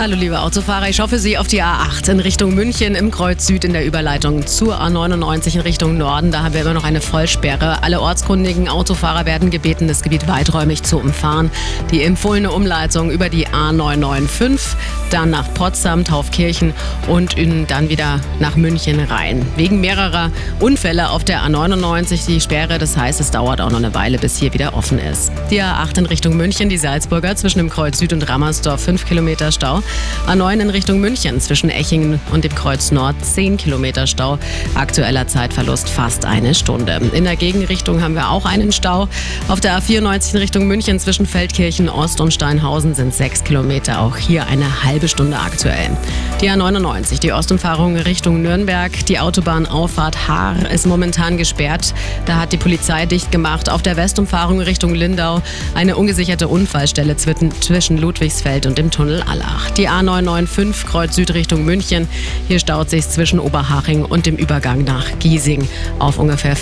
Hallo liebe Autofahrer, ich hoffe Sie auf die A8 in Richtung München im Kreuz Süd in der Überleitung zur A99 in Richtung Norden. Da haben wir immer noch eine Vollsperre. Alle ortskundigen Autofahrer werden gebeten, das Gebiet weiträumig zu umfahren. Die empfohlene Umleitung über die A995, dann nach Potsdam, Taufkirchen und dann wieder nach München rein. Wegen mehrerer Unfälle auf der A99 die Sperre, das heißt, es dauert auch noch eine Weile, bis hier wieder offen ist. Die A8 in Richtung München, die Salzburger zwischen dem Kreuz Süd und Rammersdorf 5 Kilometer Stau. A9 in Richtung München zwischen Echingen und dem Kreuz Nord 10 Kilometer Stau. Aktueller Zeitverlust fast eine Stunde. In der Gegenrichtung haben wir auch einen Stau. Auf der A94 in Richtung München zwischen Feldkirchen Ost und Steinhausen sind 6 Kilometer. Auch hier eine halbe Stunde aktuell. Die A99, die Ostumfahrung Richtung Nürnberg. Die Autobahnauffahrt Haar ist momentan gesperrt. Da hat die Polizei dicht gemacht. Auf der Westumfahrung Richtung Lindau eine ungesicherte Unfallstelle zwischen Ludwigsfeld und dem Tunnel Allach. Die A995 Kreuz Süd Richtung München. Hier staut sich zwischen Oberhaching und dem Übergang nach Giesing auf ungefähr